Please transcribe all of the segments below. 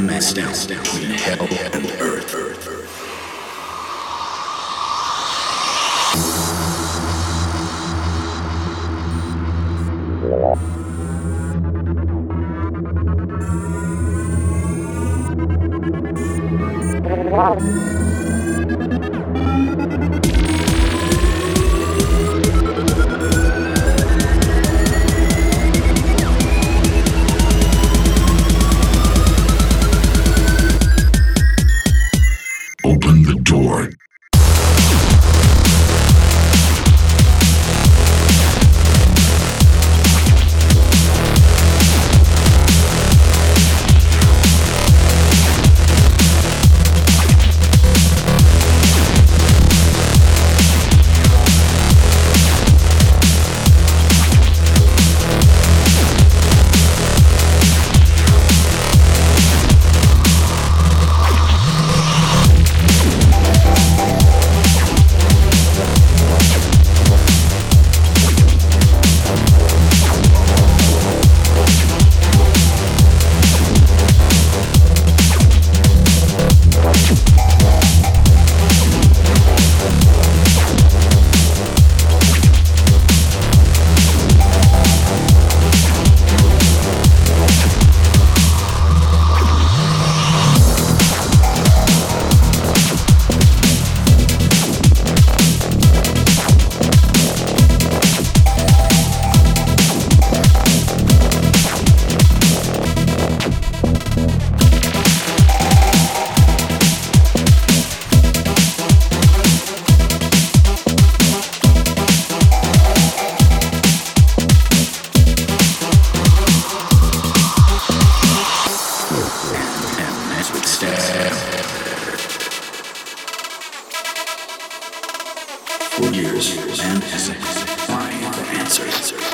maxed out between hell and earth. For years, man has find the answers.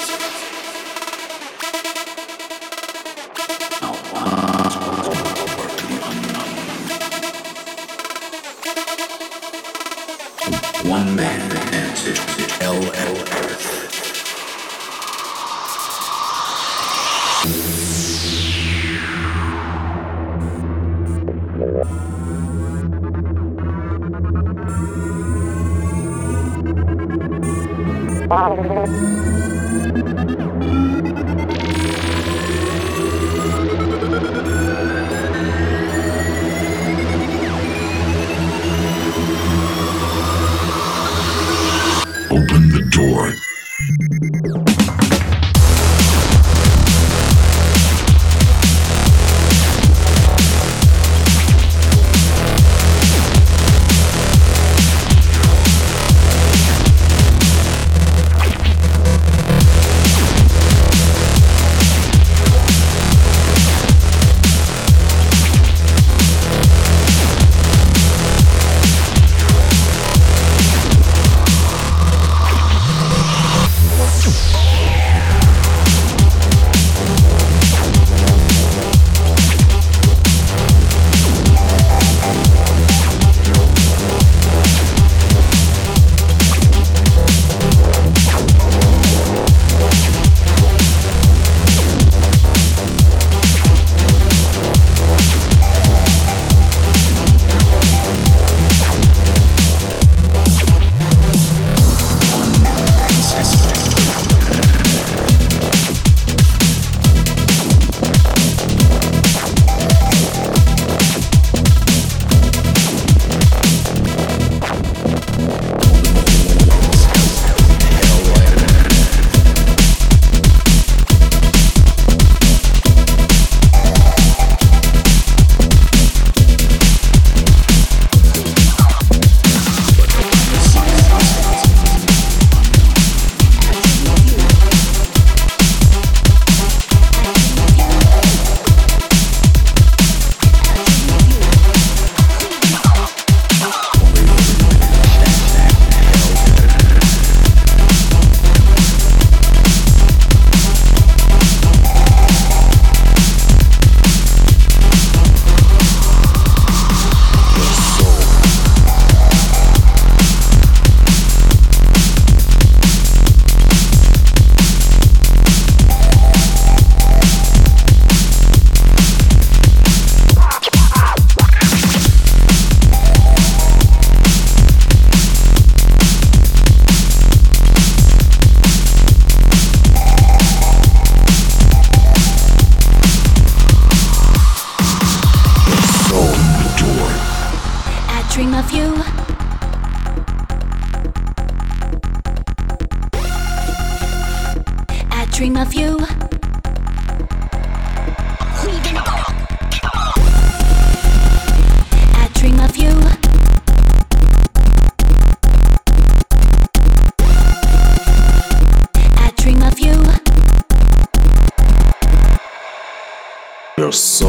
Deus